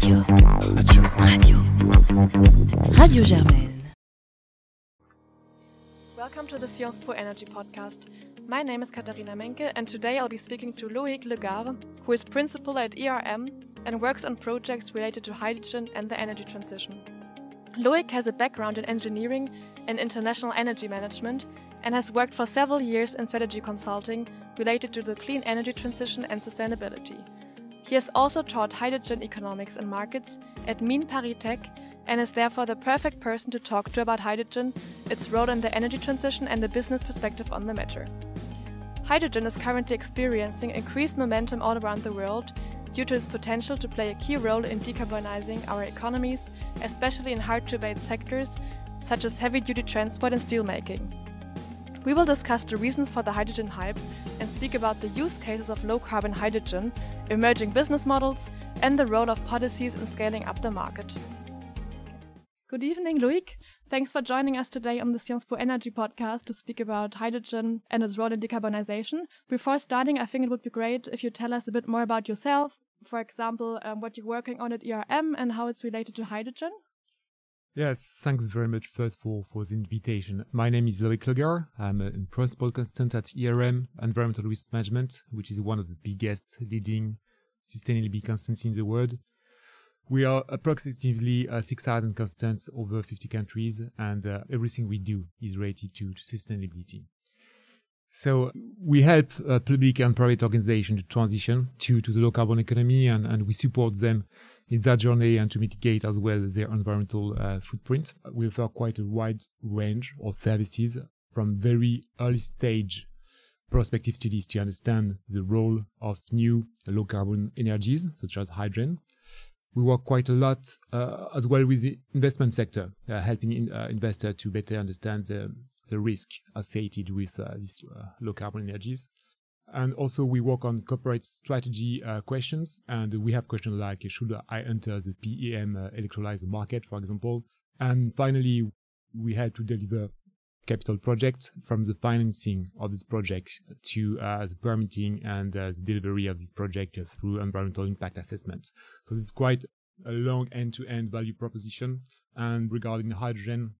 Radio. Radio. Radio. Radio Germaine. Welcome to the Sciences Po Energy podcast. My name is Katharina Menke, and today I'll be speaking to Loic Legare, who is principal at ERM and works on projects related to hydrogen and the energy transition. Loic has a background in engineering and international energy management and has worked for several years in strategy consulting related to the clean energy transition and sustainability. He has also taught hydrogen economics and markets at Mines ParisTech and is therefore the perfect person to talk to about hydrogen, its role in the energy transition, and the business perspective on the matter. Hydrogen is currently experiencing increased momentum all around the world due to its potential to play a key role in decarbonizing our economies, especially in hard to abate sectors such as heavy duty transport and steelmaking. We will discuss the reasons for the hydrogen hype and speak about the use cases of low carbon hydrogen, emerging business models, and the role of policies in scaling up the market. Good evening, Loic. Thanks for joining us today on the Sciences Po Energy podcast to speak about hydrogen and its role in decarbonization. Before starting, I think it would be great if you tell us a bit more about yourself. For example, um, what you're working on at ERM and how it's related to hydrogen. Yes, thanks very much first for, for the invitation. My name is Loic Legare. I'm a principal consultant at ERM Environmental Risk Management, which is one of the biggest leading sustainability consultants in the world. We are approximately uh, 6,000 consultants over 50 countries, and uh, everything we do is related to, to sustainability. So we help uh, public and private organizations to transition to, to the low carbon economy, and, and we support them in that journey and to mitigate as well their environmental uh, footprint. We offer quite a wide range of services from very early stage prospective studies to understand the role of new low carbon energies such as hydrogen. We work quite a lot uh, as well with the investment sector, uh, helping in, uh, investors to better understand the, the risk associated with uh, these uh, low carbon energies. And also we work on corporate strategy uh, questions. And we have questions like, should I enter the PEM uh, electrolyzer market, for example? And finally, we had to deliver capital projects from the financing of this project to uh, the permitting and uh, the delivery of this project through environmental impact assessment. So this is quite a long end-to-end value proposition. And regarding the hydrogen,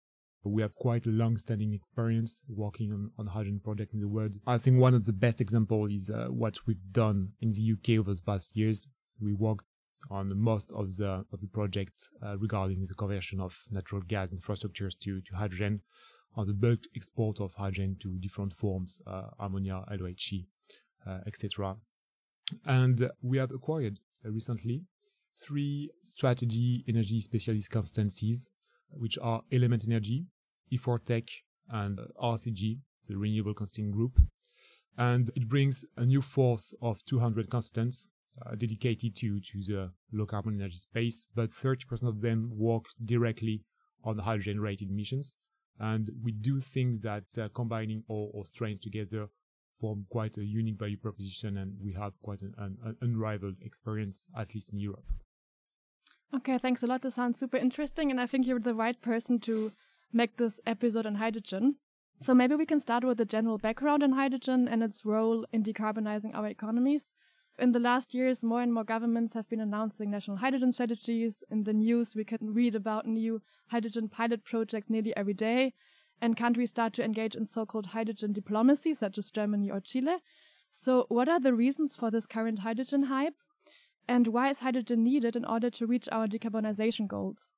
we have quite a long-standing experience working on, on hydrogen projects in the world. I think one of the best examples is uh, what we've done in the UK over the past years. We worked on most of the of the project uh, regarding the conversion of natural gas infrastructures to, to hydrogen, on the bulk export of hydrogen to different forms, uh, ammonia, LOHC, uh, etc. And we have acquired uh, recently three strategy energy specialist consultancies which are Element Energy, E4Tech, and RCG, the Renewable Consulting Group. And it brings a new force of 200 consultants uh, dedicated to, to the low carbon energy space, but 30% of them work directly on hydrogen related missions. And we do think that uh, combining all our strengths together form quite a unique value proposition, and we have quite an, an, an unrivaled experience, at least in Europe. Okay, thanks a lot. This sounds super interesting, and I think you're the right person to make this episode on hydrogen. So maybe we can start with the general background on hydrogen and its role in decarbonizing our economies. In the last years, more and more governments have been announcing national hydrogen strategies. In the news, we can read about new hydrogen pilot projects nearly every day, and countries start to engage in so-called hydrogen diplomacy, such as Germany or Chile. So, what are the reasons for this current hydrogen hype? And why is hydrogen needed in order to reach our decarbonization goals?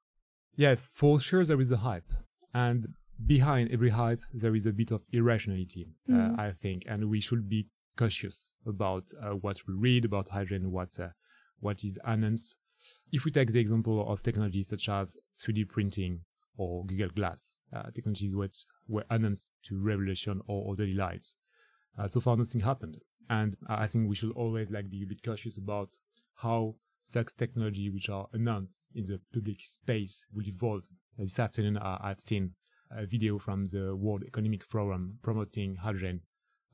Yes, for sure there is a hype. And behind every hype, there is a bit of irrationality, mm. uh. I think. And we should be cautious about uh, what we read about hydrogen, what, uh, what is announced. If we take the example of technologies such as 3D printing or Google Glass, uh, technologies which were announced to revolution our daily lives. Uh, so far, nothing happened. And I think we should always like be a bit cautious about how such technology which are announced in the public space will evolve. This afternoon, uh, I've seen a video from the World Economic Forum promoting hydrogen,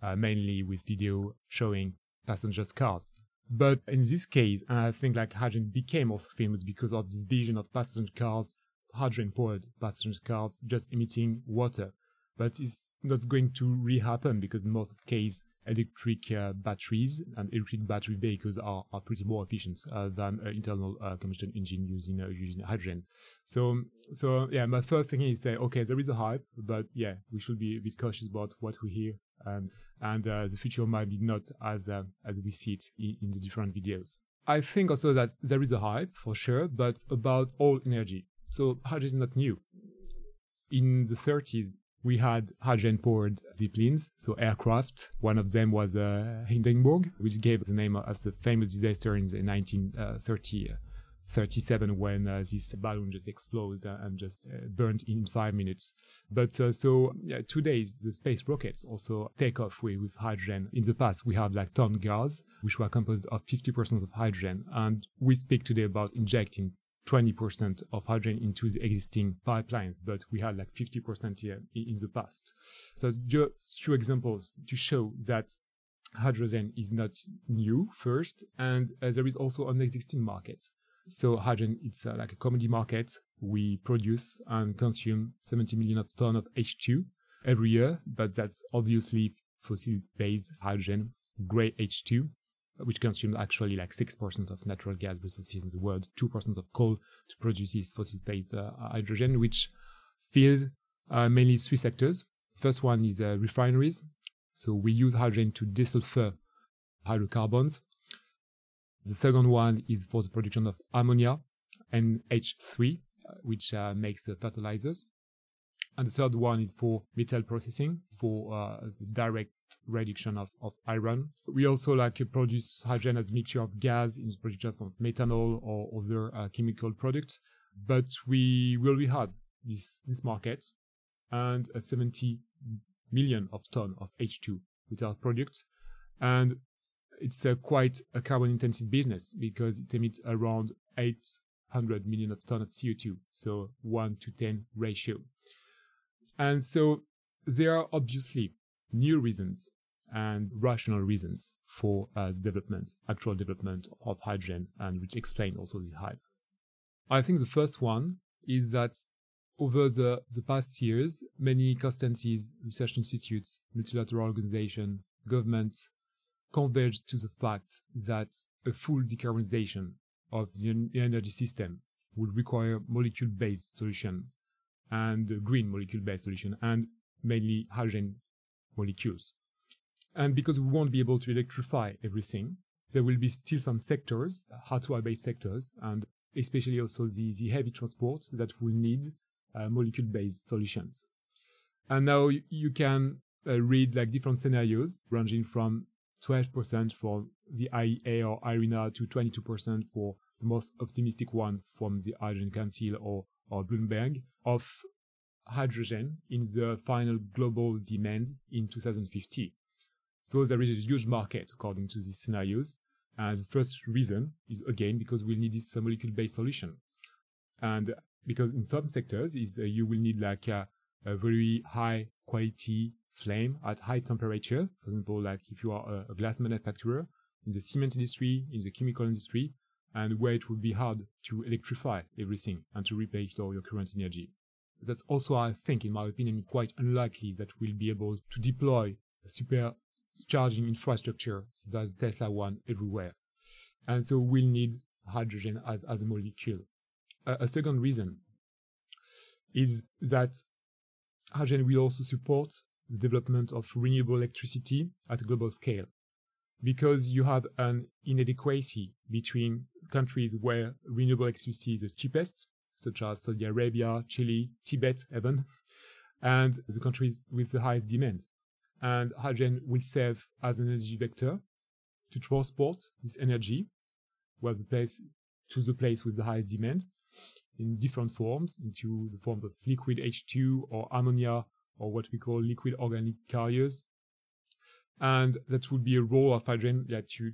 uh, mainly with video showing passenger cars. But in this case, I think like hydrogen became also famous because of this vision of passenger cars, hydrogen powered passenger cars just emitting water. But it's not going to really happen because in most cases, electric uh, batteries and electric battery vehicles are, are pretty more efficient uh, than uh, internal uh, combustion engine using uh, using hydrogen. So so yeah, my first thing is say okay, there is a hype, but yeah, we should be a bit cautious about what we hear, and and uh, the future might be not as as we see it in, in the different videos. I think also that there is a hype for sure, but about all energy. So hydrogen is not new. In the 30s, we had hydrogen powered zeppelins, so aircraft. One of them was uh, Hindenburg, which gave the name of the famous disaster in the 1930. 37 when uh, this balloon just exploded and just uh, burned in five minutes. But uh, so yeah, today's the space rockets also take off with, with hydrogen. In the past, we had like town gas, which were composed of 50% of hydrogen. And we speak today about injecting 20% of hydrogen into the existing pipelines, but we had like 50% here in the past. So just few examples to show that hydrogen is not new first, and uh, there is also an existing market. So hydrogen, it's uh, like a commodity market. We produce and consume 70 million of ton of H2 every year, but that's obviously fossil-based hydrogen, gray H2, which consumes actually like 6% of natural gas resources in the world, 2% of coal to produce this fossil-based uh, hydrogen, which fills uh, mainly three sectors. The first one is uh, refineries. So we use hydrogen to desulfur hydrocarbons. The second one is for the production of ammonia and H3, uh, which uh, makes uh, fertilizers. And the third one is for metal processing, for the direct reduction of, of iron. We also like to produce hydrogen as a mixture of gas in the production of methanol or other uh, chemical products. But we will we have this this market and a 70 million of ton of H2 with our product, and it's quite a carbon intensive business because it emits around 800 million of ton of CO2, so one to 10 ratio. And so there are obviously new reasons and rational reasons for uh, the development, actual development of hydrogen, and which explain also this hype. I think the first one is that over the, the past years, many constancies, research institutes, multilateral organizations, governments converged to the fact that a full decarbonization of the energy system would require molecule-based solution and green molecule-based solution and mainly hydrogen molecules. And because we won't be able to electrify everything, there will be still some sectors, hard-to-abate sectors, and especially also the, the heavy transport that will need uh, molecule-based solutions. And now you, you can uh, read like different scenarios ranging from 12% for the IEA or IRENA to 22% for the most optimistic one from the Hydrogen Council or, or Bloomberg of hydrogen in the final global demand in 2050. So there is a huge market according to these scenarios. And the first reason is again because we'll need this molecule-based solution. And because in some sectors is uh, you will need like a, a, very high quality flame at high temperature. For example, like if you are a glass manufacturer in the cement industry, in the chemical industry, and where it would be hard to electrify everything and to replace all your current energy. That's also, I think, in my opinion, quite unlikely that we'll be able to deploy a super charging infrastructure, such as Tesla one, everywhere. And so we'll need hydrogen as, as a molecule. A second reason is that hydrogen will also support the development of renewable electricity at a global scale. Because you have an inadequacy between countries where renewable electricity is the cheapest, such as Saudi Arabia, Chile, Tibet, even, and the countries with the highest demand and hydrogen will serve as an energy vector to transport this energy was the place to the place with the highest demand in different forms into the form of liquid H2 or ammonia or what we call liquid organic carriers. And that would be a role of hydrogen yeah, to,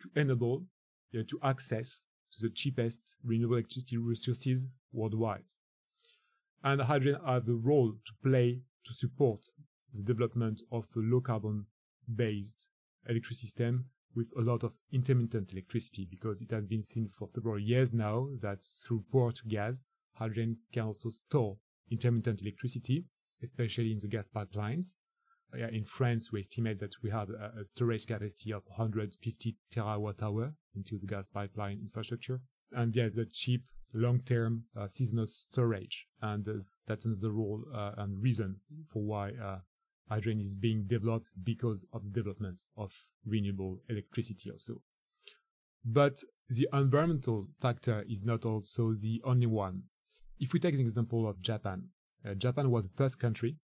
to enable, yeah, to access to the cheapest renewable electricity resources worldwide. And hydrogen has a role to play to support the development of a low carbon based electricity system with a lot of intermittent electricity because it has been seen for several years now that through power to gas, hydrogen can also store intermittent electricity especially in the gas pipelines. Yeah, in France, we estimate that we have a, a storage capacity of 150 terawatt hour into the gas pipeline infrastructure. And yes, the cheap long-term uh, seasonal storage. And uh, that's the role uh, and reason for why uh, hydrogen is being developed because of the development of renewable electricity also. But the environmental factor is not also the only one. If we take the example of Japan, uh, Japan was the first country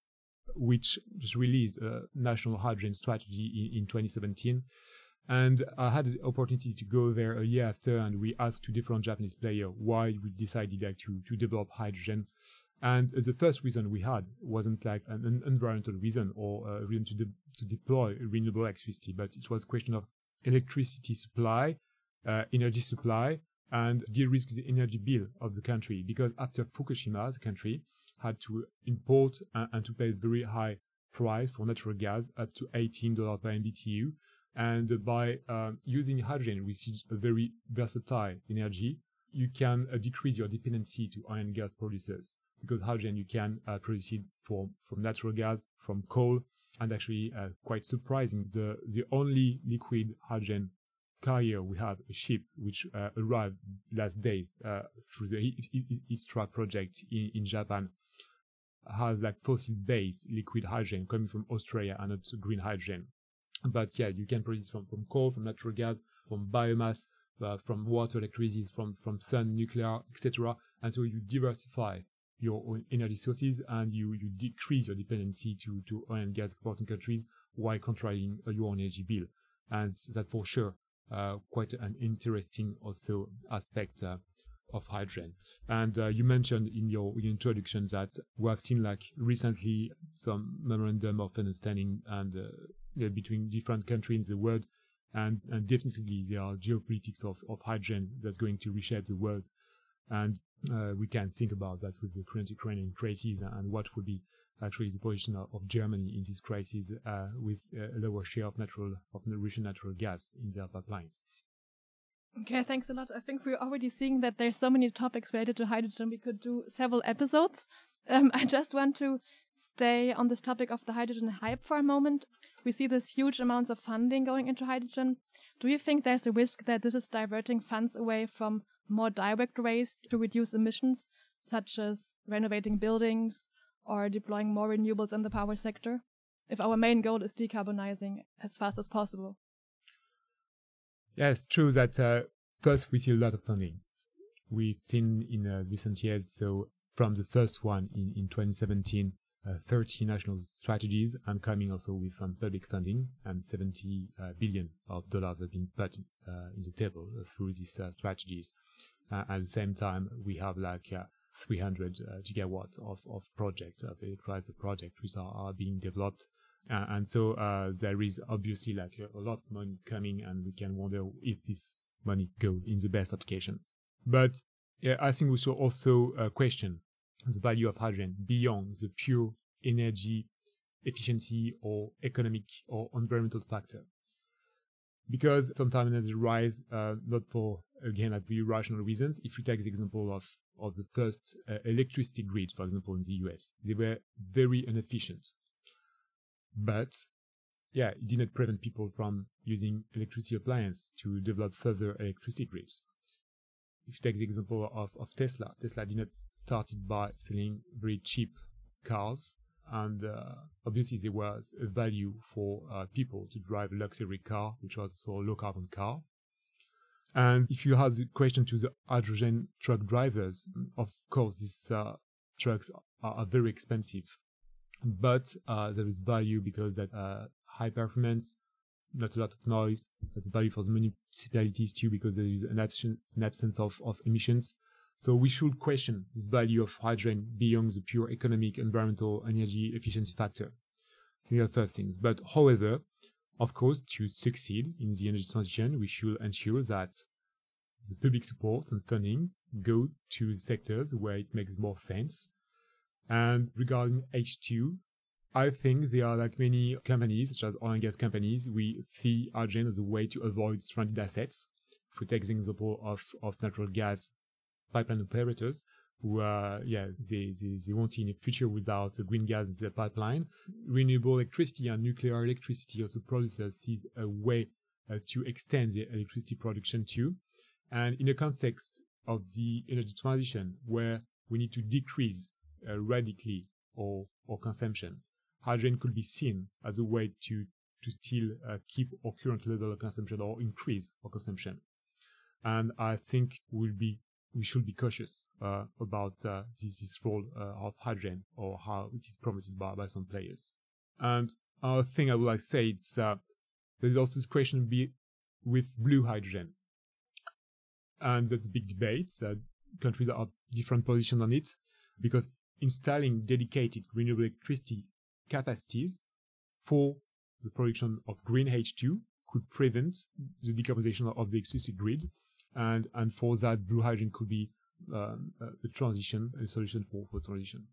which just released a national hydrogen strategy in, in 2017. And I had the opportunity to go there a year after, and we asked two different Japanese players why we decided like, to, to develop hydrogen. And the first reason we had wasn't like an, environmental reason or a reason to, de- to deploy renewable electricity, but it was a question of electricity supply, uh, energy supply, and de-risk the energy bill of the country. Because after Fukushima, the country had to import and, to pay very high price for natural gas, up to $18 per MBTU. And by uh, using hydrogen, which is a very versatile energy, you can uh, decrease your dependency to oil and gas producers because hydrogen you can uh, produce it from, from natural gas, from coal, and actually uh, quite surprising, the, the only liquid hydrogen carrier we have, a ship which uh, arrived last days uh, through the ISTRA project in, in Japan, has like fossil-based liquid hydrogen coming from Australia and not green hydrogen. But yeah, you can produce from, from coal, from natural gas, from biomass, uh, from water, electricity, from, from sun, nuclear, etc. And so you diversify your own energy sources and you, you decrease your dependency to, to oil and gas exporting countries while controlling your energy bill. And that's for sure uh, quite an interesting also aspect uh, of hydrogen. And uh, you mentioned in your, introduction that we have seen like recently some memorandum of understanding and uh, between different countries in the world. And, and definitely there are geopolitics of, of hydrogen that's going to reshape the world. And uh, we can think about that with the current Ukrainian crisis and what would be actually the position of, of Germany in this crisis uh, with a lower share of natural of Russian natural gas in their pipelines. Okay, thanks a lot. I think we're already seeing that there's so many topics related to hydrogen. We could do several episodes. Um, I just want to stay on this topic of the hydrogen hype for a moment. We see this huge amounts of funding going into hydrogen. Do you think there's a risk that this is diverting funds away from more direct ways to reduce emissions, such as renovating buildings or deploying more renewables in the power sector, if our main goal is decarbonizing as fast as possible? Yeah, it's true that uh, first we see a lot of funding. We've seen in uh, recent years, so from the first one in, in 2017, uh, 30 national strategies and coming also with um, public funding and 70 uh, billion of dollars have been put uh, in the table uh, through these strategies. At the same time, we have like 300 gigawatts of, of projects, of electrolyzer projects, which are, are being developed. And so there is obviously like a, a lot of money coming and we can wonder if this money goes in the best application. But yeah, I think we should also question the value of hydrogen beyond the pure energy efficiency or economic or environmental factor. Because sometimes energy rise uh, not for again like very rational reasons. If you take the example of of the first uh, electricity grid, for example, in the US, they were very inefficient. But yeah, it did not prevent people from using electricity appliance to develop further electricity grids if you take the example of, of Tesla, Tesla did not started by selling very cheap cars. And uh, obviously there was a value for uh, people to drive a luxury car, which was also a low carbon car. And if you have the question to the hydrogen truck drivers, of course, these uh, trucks are, are, very expensive, but uh, there is value because that uh, high performance, not a lot of noise. That's value for the municipalities too, because there is an, absence, an absence of, of emissions. So we should question this value of hydrogen beyond the pure economic, environmental, energy efficiency factor. These are first things. But however, of course, to succeed in the energy transition, we should ensure that the public support and funding go to sectors where it makes more sense. And regarding H2, I think there are like many companies, such as oil and gas companies, we see hydrogen as a way to avoid stranded assets. If we take the example of, of natural gas pipeline operators, who, uh, yeah, they, they, they want in a future without green gas in their pipeline. Renewable electricity and nuclear electricity also producers see a way uh, to extend the electricity production too. And in the context of the energy transition where we need to decrease uh, radically or, our consumption, hydrogen could be seen as a way to, to still uh, keep our current level of consumption or increase our consumption. And I think we'll be we should be cautious uh, about uh, this, this role uh, of hydrogen or how it is promoted by, by some players. And another thing I would like to say it's uh, there's also this question be with blue hydrogen, and that's a big debate. That countries have different positions on it because installing dedicated renewable electricity capacities for the production of green H2 could prevent the decarbonization of the existing grid and and for that blue hydrogen could be um, a transition a solution for for transition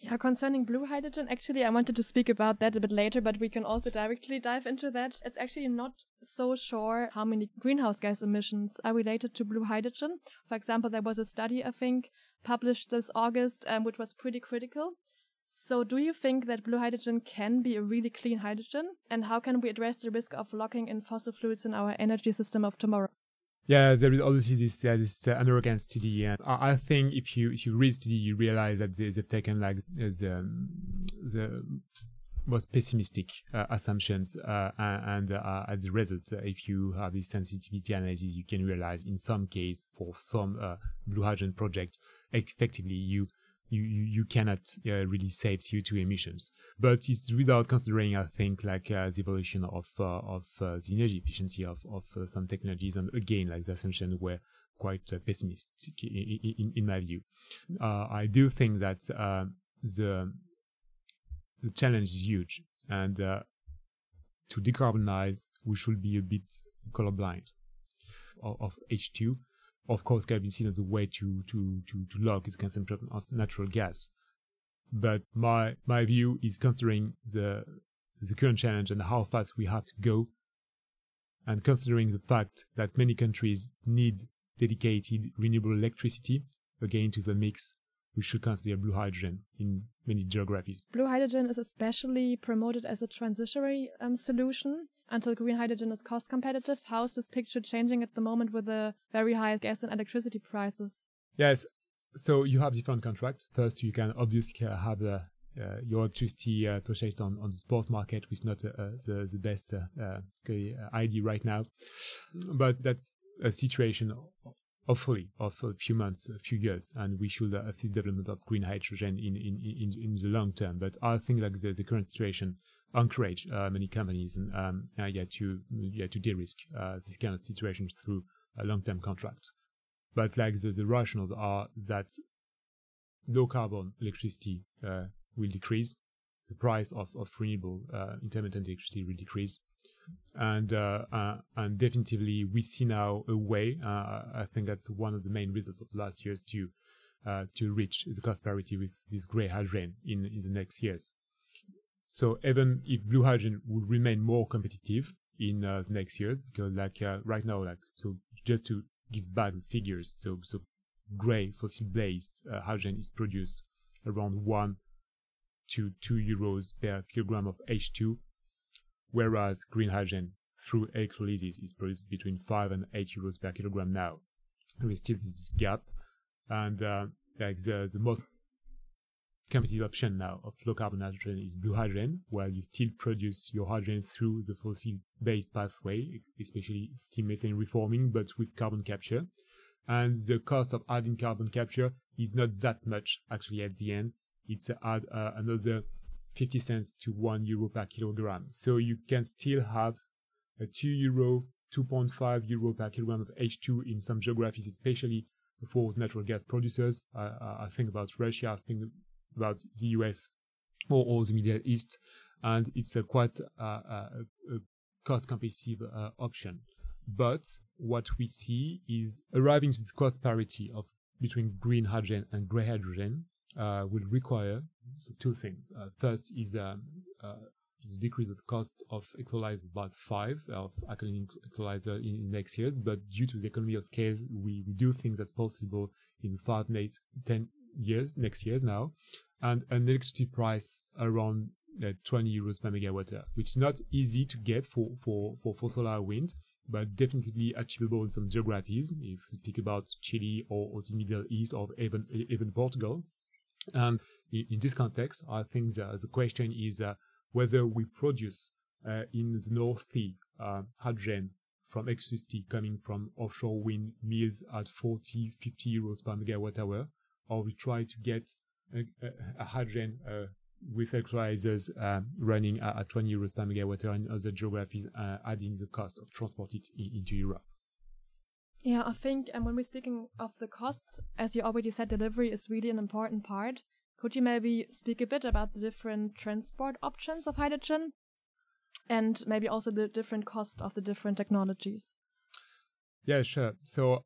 yeah, concerning blue hydrogen, actually, I wanted to speak about that a bit later, but we can also directly dive into that. It's actually not so sure how many greenhouse gas emissions are related to blue hydrogen. For example, there was a study, I think, published this August, um, which was pretty critical. So, do you think that blue hydrogen can be a really clean hydrogen? And how can we address the risk of locking in fossil fuels in our energy system of tomorrow? Yeah, there is obviously this uh, this uh, American study, and I, I, think if you if you read study, you realize that they, have taken like the the most pessimistic uh, assumptions, uh, and uh, as a result, uh, if you have this sensitivity analysis, you can realize in some case for some blue hydrogen project, effectively you you, you, you cannot uh, really save CO2 emissions. But it's without considering, I think, like uh, the evolution of uh, of uh, the energy efficiency of of uh, some technologies, and again, like the assumption were quite uh, pessimistic in, in, in, my view. I do think that the the challenge is huge, and to decarbonize, we should be a bit colorblind of, of H2 of course, can be seen as a way to to to to log its consumption of natural gas. But my my view is considering the the current challenge and how fast we have to go, and considering the fact that many countries need dedicated renewable electricity again to the mix, we should consider blue hydrogen in many geographies. Blue hydrogen is especially promoted as a transitionary um, solution until green hydrogen is cost competitive. How is this picture changing at the moment with the very high gas and electricity prices? Yes. So you have different contracts. First, you can obviously have the uh, your electricity uh, purchased on, on the spot market, which is not uh, the, the best uh, uh, idea right now. But that's a situation, hopefully, of a few months, a few years, and we should uh, assist development of green hydrogen in, in, in, in the long term. But I think like the, the current situation encourage uh, many companies and um, uh, yeah to yeah to de-risk uh, this kind of situations through a long-term contract. But like the, the rationales are that low carbon electricity uh, will decrease, the price of, of renewable uh, intermittent electricity will decrease, and uh, and definitively we see now a way. I think that's one of the main results of the last years to to reach the cost parity with with grey hydrogen in in the next years. So even if blue hydrogen will remain more competitive in uh, the next years, because like uh, right now, like so just to give back the figures, so so gray fossil-based uh, hydrogen is produced around one to two euros per kilogram of H2, whereas green hydrogen through electrolysis is produced between five and eight euros per kilogram now. There is still this gap, and uh, like the the most competitive option now of low carbon hydrogen is blue hydrogen, where you still produce your hydrogen through the fossil based pathway, especially steam methane reforming, but with carbon capture. And the cost of adding carbon capture is not that much actually at the end. It's add uh, another 50 cents to 1 euro per kilogram. So you can still have a 2 euro, 2.5 euro per kilogram of H2 in some geographies, especially for natural gas producers. Uh, I think about Russia, I think about the US or, or the Middle East, and it's a quite uh, uh, a, cost competitive uh, option. But what we see is arriving to this cost parity of between green hydrogen and gray hydrogen uh, will require so two things. Uh, first is um, uh, the decrease of the cost of electrolyzers by five of alkaline electrolyzer in, in next years. But due to the economy of scale, we, we do think that's possible in the five, next, 10 years, next years now. And an electricity price around uh, 20 euros per megawatt hour, which is not easy to get for, for, for, for solar wind, but definitely achievable in some geographies. If you speak about Chile or, or the Middle East or even, even Portugal. And in, in this context, I think the, the question is uh, whether we produce uh, in the North Sea uh, hydrogen from electricity coming from offshore wind mills at 40, 50 euros per megawatt hour, or we try to get a, a, a hydrogen uh, with electrolyzers uh, running at, at 20 euros per megawatt hour in other geographies, uh, adding the cost of transport it in, into Europe. Yeah, I think and when we're speaking of the costs, as you already said, delivery is really an important part. Could you maybe speak a bit about the different transport options of hydrogen and maybe also the different cost of the different technologies? Yeah, sure. So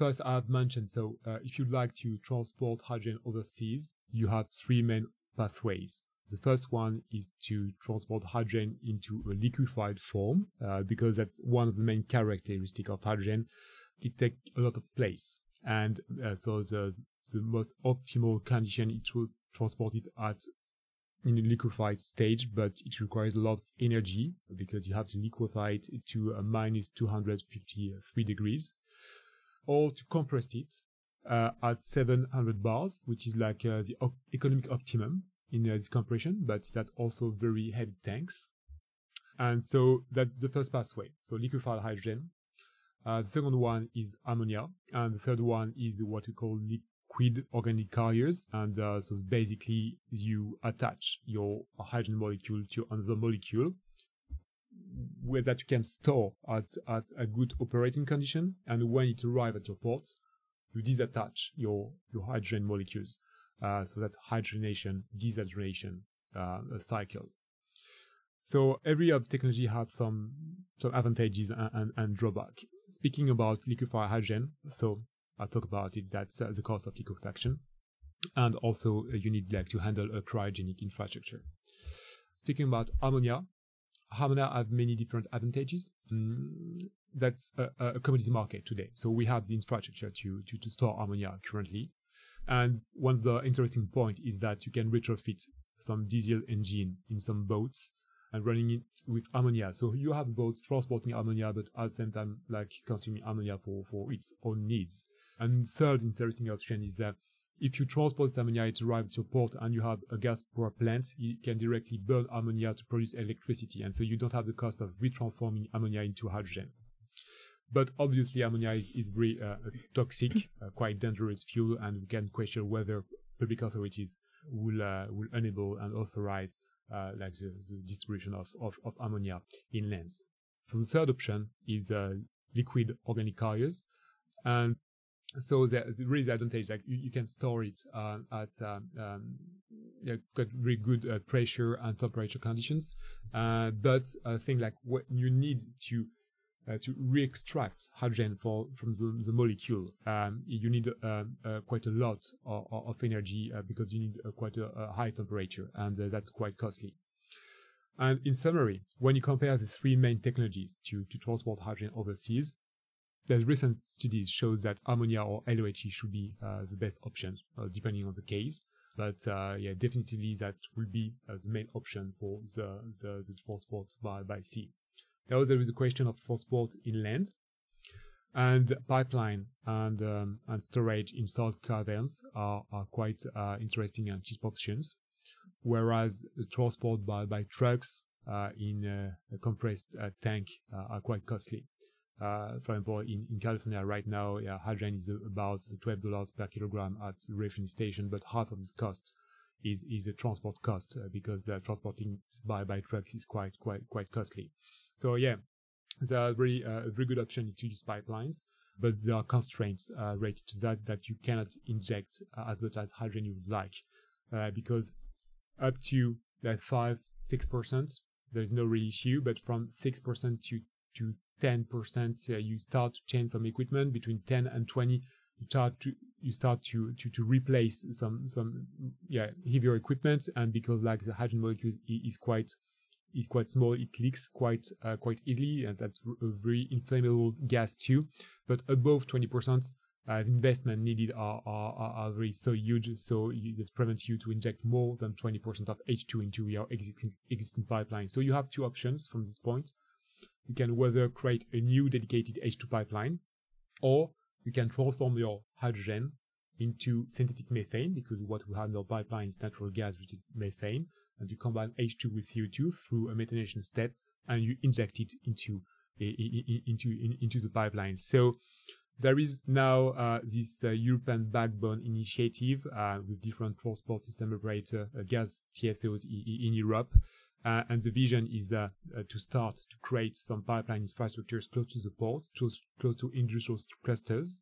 first I've mentioned, so uh, if you'd like to transport hydrogen overseas, you have three main pathways. The first one is to transport hydrogen into a liquefied form, uh, because that's one of the main characteristics of hydrogen. It takes a lot of place. And uh, so the, the most optimal condition it was transported at in a liquefied stage, but it requires a lot of energy because you have to liquefy it to a minus 253 degrees or to compress it uh, at 700 bars, which is like uh, the op- economic optimum in uh, this compression, but that's also very heavy tanks. And so that's the first pathway. So liquefied hydrogen. Uh, the second one is ammonia, and the third one is what we call liquid organic carriers. And uh, so basically, you attach your hydrogen molecule to another molecule, where that you can store at at a good operating condition. And when it arrives at your port, you disattach your your hydrogen molecules. Uh, so that's hydrogenation, dehydrogenation uh, cycle. So every other technology has some some advantages and, and, and, drawback. Speaking about liquefied hydrogen, so I'll talk about it. That's uh, the cost of liquefaction, and also uh, you need like to handle a cryogenic infrastructure. Speaking about ammonia, ammonia have many different advantages. Mm, that's a, a, commodity market today. So we have the infrastructure to, to, to store ammonia currently. And one of the interesting point is that you can retrofit some diesel engine in some boats and running it with ammonia. So you have boats transporting ammonia, but at the same time, like consuming ammonia for, for its own needs. And third interesting option is that if you transport ammonia, it arrives at your port and you have a gas power plant, you can directly burn ammonia to produce electricity. And so you don't have the cost of retransforming ammonia into hydrogen. But obviously, ammonia is, is very uh, toxic, uh, quite dangerous fuel, and we can question whether public authorities will uh, will enable and authorize uh, like the, the distribution of, of, of, ammonia in lands. So the third option is uh, liquid organic carriers, and so there's really the advantage like you, you can store it uh, at um, um, got very good uh, pressure and temperature conditions uh, but I think like what you need to uh, to re-extract hydrogen for, from the, the molecule, um, you need uh, uh, quite a lot of, of energy because you need quite a, a, high temperature, and that's quite costly. And in summary, when you compare the three main technologies to, to transport hydrogen overseas, the recent studies shows that ammonia or LOHC should be the best options, depending on the case. But yeah, definitely that will be the main option for the, the, the transport by, by sea. Now there is a question of transport inland and pipeline and um, and storage in salt caverns are, are quite uh, interesting and cheap options, whereas the transport by, by trucks uh, in a compressed uh, tank uh, are quite costly. Uh, for example, in, in California right now, yeah, hydrogen is about $12 per kilogram at the refining station, but half of this cost is is a transport cost uh, because uh, transporting by by truck is quite quite quite costly. So yeah, the very uh, very good option is to use pipelines, but there are constraints uh, related to that that you cannot inject uh, as much as hydrogen you would like, uh, because up to five six percent there is no real issue, but from six percent to to 10%, you start to change some equipment between 10 and 20 you start to you start to to to replace some some yeah heavier equipment and because like the hydrogen molecule is quite it's quite small. It leaks quite uh, quite easily, and that's a very inflammable gas too. But above 20%, uh, the investment needed are, are, are, very so huge, so you, it prevents you to inject more than 20% of H2 into your existing, existing pipeline. So you have two options from this point. You can whether create a new dedicated H2 pipeline, or you can transform your hydrogen into synthetic methane because what we have in our pipeline is natural gas, which is methane, and you combine H2 with CO2 through a methanation step, and you inject it into into into the pipeline. So there is now uh, this uh, European backbone initiative uh, with different transport system operator uh, gas TSOs in Europe. Uh, and the vision is uh, to start to create some pipeline infrastructures close to the ports, close, close to industrial clusters,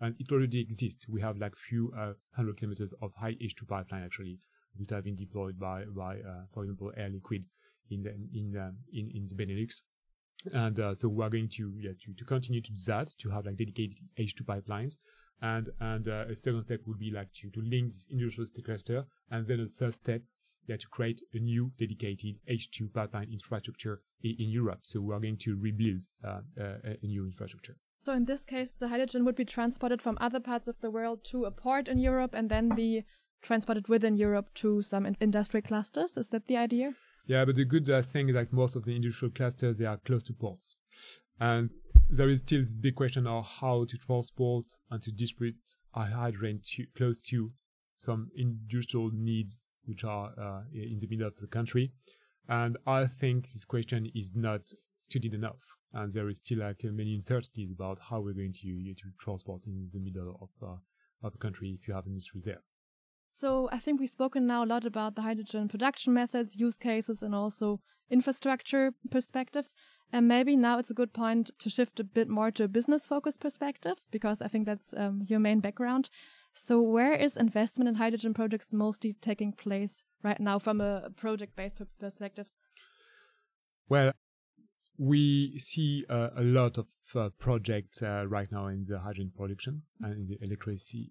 and it already exists. We have like few uh, hundred kilometers of high H2 pipeline actually that have been deployed by by uh, for example Air Liquide in the, in um, in in the Benelux. And uh, so we're going to yeah to, to continue to do that to have like dedicated H2 pipelines. And and uh, a second step would be like to to link this industrial cluster, and then a third step yeah, to create a new dedicated H2 pipeline infrastructure in, in Europe. So we are going to rebuild uh, uh, a new infrastructure. So in this case, the hydrogen would be transported from other parts of the world to a port in Europe and then be transported within Europe to some in industrial clusters. Is that the idea? Yeah, but the good uh, thing is that most of the industrial clusters they are close to ports, and there is still this big question of how to transport and to distribute hydrogen to, close to some industrial needs which are uh, in the middle of the country. And I think this question is not studied enough and there is still like many uncertainties about how we're going to to transport in the middle of uh, of a country if you have industry there. So I think we've spoken now a lot about the hydrogen production methods, use cases, and also infrastructure perspective. And maybe now it's a good point to shift a bit more to a business focused perspective because I think that's um, your main background. So where is investment in hydrogen projects mostly taking place right now from a project based perspective? Well, we see uh, a lot of uh, projects uh, right now in the hydrogen production and in the electricity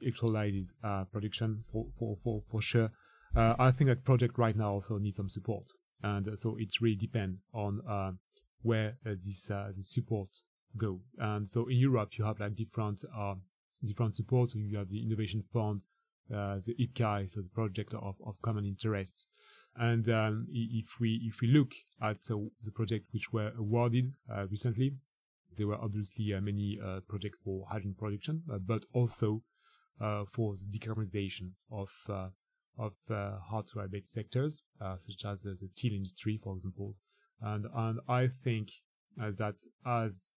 electrolysis uh, production for, for, for, for sure. Uh, I think that project right now also needs some support. And uh, so it really depends on where this, this support go. And so in Europe, you have like different, different supports. So you have the Innovation Fund, the IPCEI, so the project of, of common interest. And um, if we if we look at uh, the projects which were awarded uh, recently, there were obviously uh, many uh, projects for hydrogen production, uh, but also uh, for the decarbonization of of hard to abate sectors, such as the steel industry, for example. And and I think that as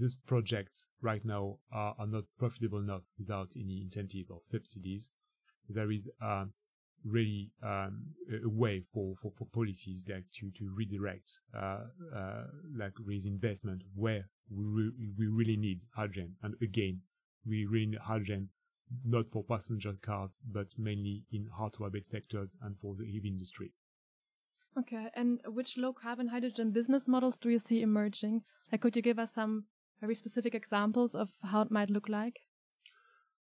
this project right now are, are, not profitable enough without any incentives or subsidies, there is really um, a way for, for, for policies like to, to redirect uh, uh, like raise investment where we, re- we really need hydrogen. And again, we really need hydrogen not for passenger cars, but mainly in hard to abate sectors and for the heavy industry. Okay, and which low carbon hydrogen business models do you see emerging? Like, could you give us some very specific examples of how it might look like?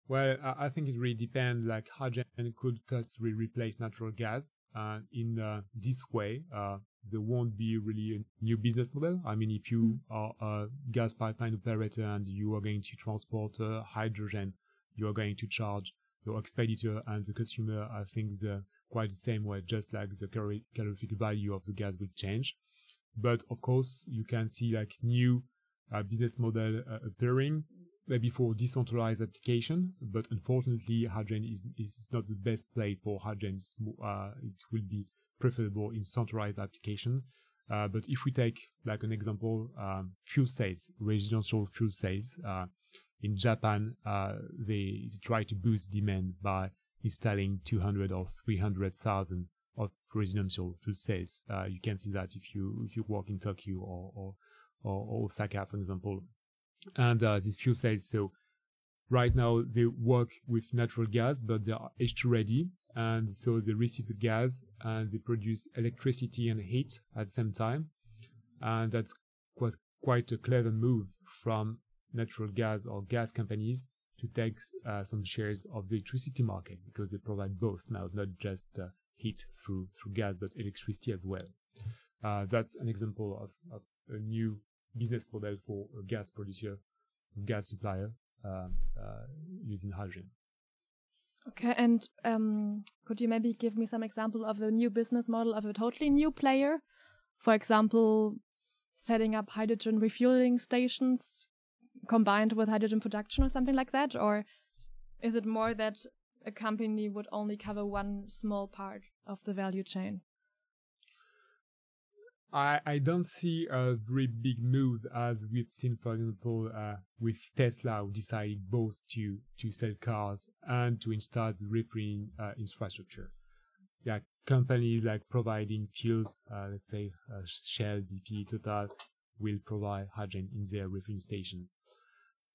Well, I think it really depends. Like hydrogen could first replace natural gas. Uh, in uh, this way, uh, there won't be really a new business model. I mean, if you are a gas pipeline operator and you are going to transport uh, hydrogen, you are going to charge your expeditor and the consumer. I think the quite the same way, just like the calorific value of the gas will change. But of course, you can see like new uh, business model uh, appearing maybe for decentralized application, but unfortunately, hydrogen is, is not the best place for hydrogen. Uh, it will be preferable in centralized application. Uh, but if we take like an example, um, fuel cells, residential fuel cells, uh, in Japan, uh, they, they, try to boost demand by installing 200 or 300,000 of residential fuel cells. Uh, you can see that if you if you walk in Tokyo or or, or Osaka, for example, and uh, these fuel cells. So right now they work with natural gas, but they are H2 ready. And so they receive the gas and they produce electricity and heat at the same time. And that's quite, quite a clever move from natural gas or gas companies to take uh, some shares of the electricity market because they provide both now, not just uh, heat through through gas, but electricity as well. Uh, that's an example of, of a new business model for a gas producer, gas supplier uh, uh, using hydrogen. Okay, and um, could you maybe give me some example of a new business model of a totally new player? For example, setting up hydrogen refueling stations combined with hydrogen production or something like that? Or is it more that a company would only cover one small part of the value chain? I, I don't see a very big move as we've seen, for example, uh, with Tesla, who decided both to, to sell cars and to install the refueling uh, infrastructure. Yeah, companies like providing fuels, uh, let's say uh, Shell, BP, Total, will provide hydrogen in their refueling station.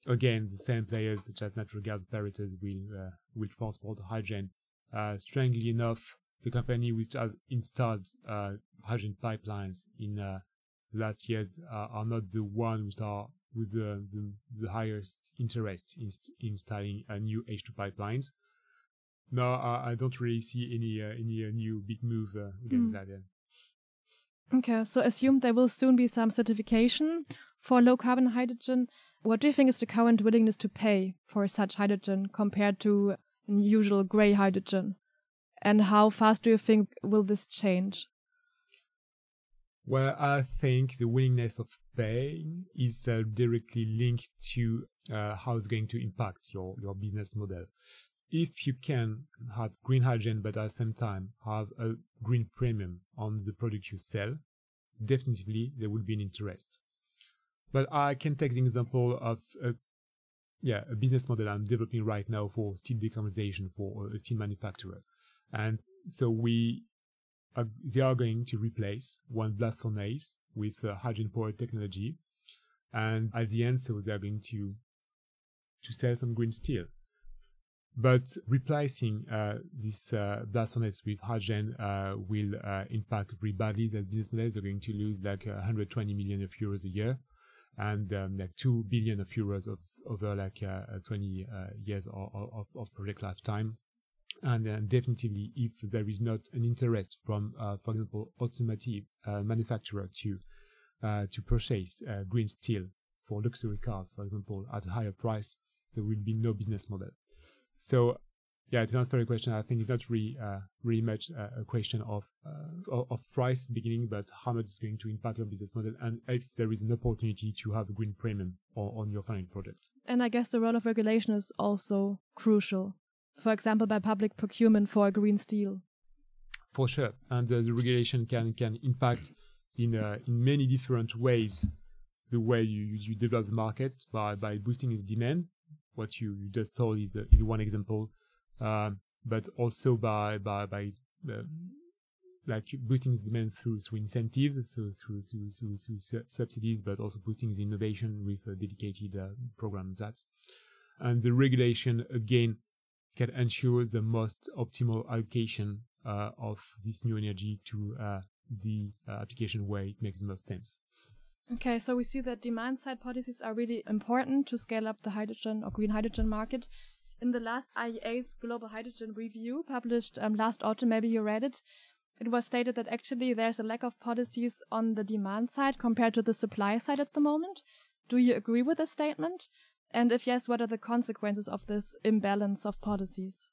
Again, the same players such as natural gas operators will uh, will transport hydrogen. Uh, strangely enough, the company which has installed uh, hydrogen pipelines in uh, the last years uh, are not the one which are with the, the, the highest interest in installing uh, new H2 pipelines. No, I, I don't really see any uh, any uh, new big move against mm. that. Okay, so assume there will soon be some certification for low carbon hydrogen. What do you think is the current willingness to pay for such hydrogen compared to usual gray hydrogen? And how fast do you think will this change? Well, I think the willingness of paying is uh, directly linked to uh, how it's going to impact your, your business model. If you can have green hydrogen, but at the same time have a green premium on the product you sell, definitely there will be an interest. But I can take the example of a, yeah, a business model I'm developing right now for steel decarbonization for a steel manufacturer. And so we are, they are going to replace one blast furnace with uh, hydrogen powered technology. And at the end, so they are going to, to sell some green steel. But replacing uh, this uh, blast furnace with hydrogen uh, will uh, impact very badly that business models. They're going to lose like 120 million of euros a year and um, like 2 billion of euros of, over like uh, 20 years of, of, of project lifetime and uh, definitely if there is not an interest from, uh, for example, automotive uh, manufacturer to uh, to purchase uh, green steel for luxury cars, for example, at a higher price, there will be no business model. So, yeah, to answer your question, I think it's not really uh, really much a question of of price beginning, but how much is going to impact your business model, and if there is an opportunity to have a green premium on, on your final project. And I guess the role of regulation is also crucial for example, by public procurement for green steel? For sure, and uh, the regulation can can impact in uh, in many different ways the way you, you develop the market by by boosting its demand. What you, you just told is uh, is one example, uh, but also by by by uh, like boosting its demand through through incentives, so through through through, through subsidies, but also boosting the innovation with a dedicated uh, programs that, and the regulation again can ensure the most optimal allocation uh, of this new energy to uh, the uh, application where it makes the most sense. Okay, so we see that demand side policies are really important to scale up the hydrogen or green hydrogen market. In the last IEA's Global Hydrogen Review, published um, last autumn, maybe you read it, it was stated that actually there's a lack of policies on the demand side compared to the supply side at the moment. Do you agree with this statement? And if yes, what are the consequences of this imbalance of policies?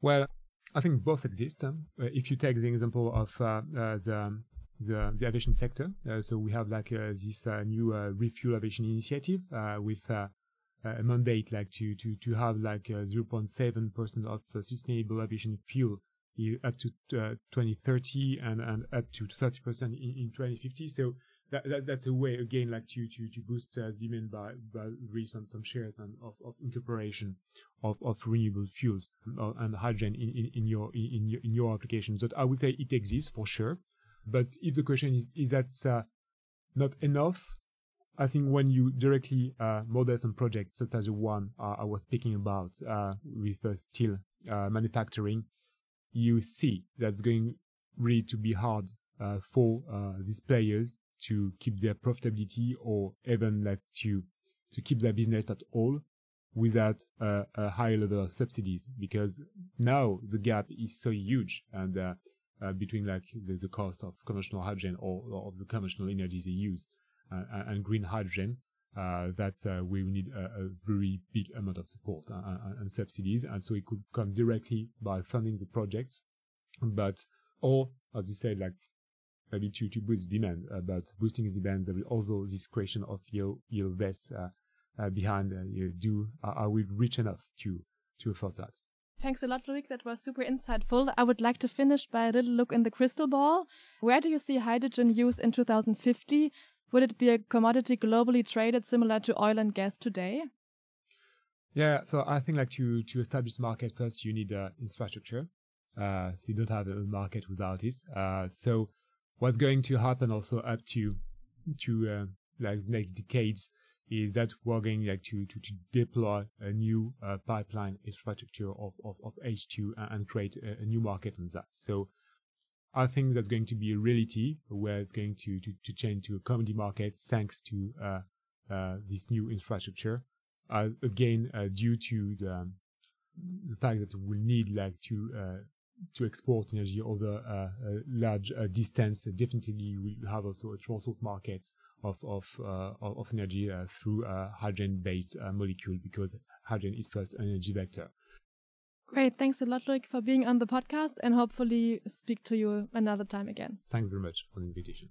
Well, I think both exist. Um, uh, if you take the example of uh, uh, the, the, the aviation sector, uh, so we have like uh, this new refuel aviation initiative with a mandate like to to to have like 0.7 percent of sustainable aviation fuel up to 2030 and and up to 30 percent in, in 2050. So that, that that's a way again like to to to boost uh, demand by by raise some some shares and of, of incorporation of, of renewable fuels uh, and hydrogen in, in, in your in your in your applications. But I would say it exists for sure. But if the question is is that uh, not enough, I think when you directly uh, model some projects such as the one uh, I was speaking about uh, with uh, steel uh, manufacturing, you see that's going really to be hard uh, for uh, these players to keep their profitability or even like to to keep their business at all without a high level of subsidies because now the gap is so huge and uh, uh, between like the, the, cost of conventional hydrogen or, or, of the conventional energy they use uh, and green hydrogen. Uh, that uh, we need a, a, very big amount of support uh, and subsidies, and so it could come directly by funding the project, but or as you said, like maybe to, to boost demand, but boosting the demand, there is also this question of yield, yield vests behind. you do are, we rich enough to to afford that? Thanks a lot, Loic. That was super insightful. I would like to finish by a little look in the crystal ball. Where do you see hydrogen use in 2050? Would it be a commodity globally traded similar to oil and gas today? Yeah, so I think like to to establish market first, you need uh, infrastructure. Uh, you don't have a market without it. Uh, so what's going to happen also up to to uh, like next decades is that we're going like to, to, to deploy a new uh, pipeline infrastructure of, of, of H2 and create a, a, new market on that. So I think that's going to be a reality where it's going to, to, to change to a commodity market thanks to uh, uh, this new infrastructure. Uh, again, uh, due to the, the fact that we need like to to export energy over a, a large distance, definitely we have also a transport market of of uh, of energy uh, through a hydrogen-based uh, molecule because hydrogen is first an energy vector. Great, thanks a lot, Loic, for being on the podcast, and hopefully speak to you another time again. Thanks very much for the invitation.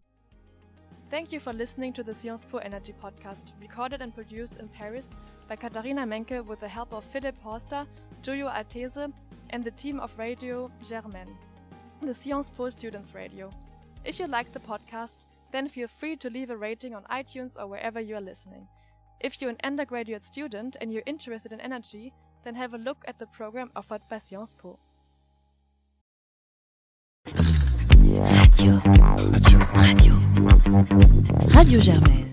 Thank you for listening to the Sciences Po Energy podcast, recorded and produced in Paris by Katharina Menke with the help of Philipp Horster, Giulio Altese, and the team of Radio Germaine, the Sciences Po Students Radio. If you like the podcast, then feel free to leave a rating on iTunes or wherever you are listening. If you're an undergraduate student and you're interested in energy, then have a look at the program offered by Sciences Po. Radio. Radio. Radio. Radio Germaine.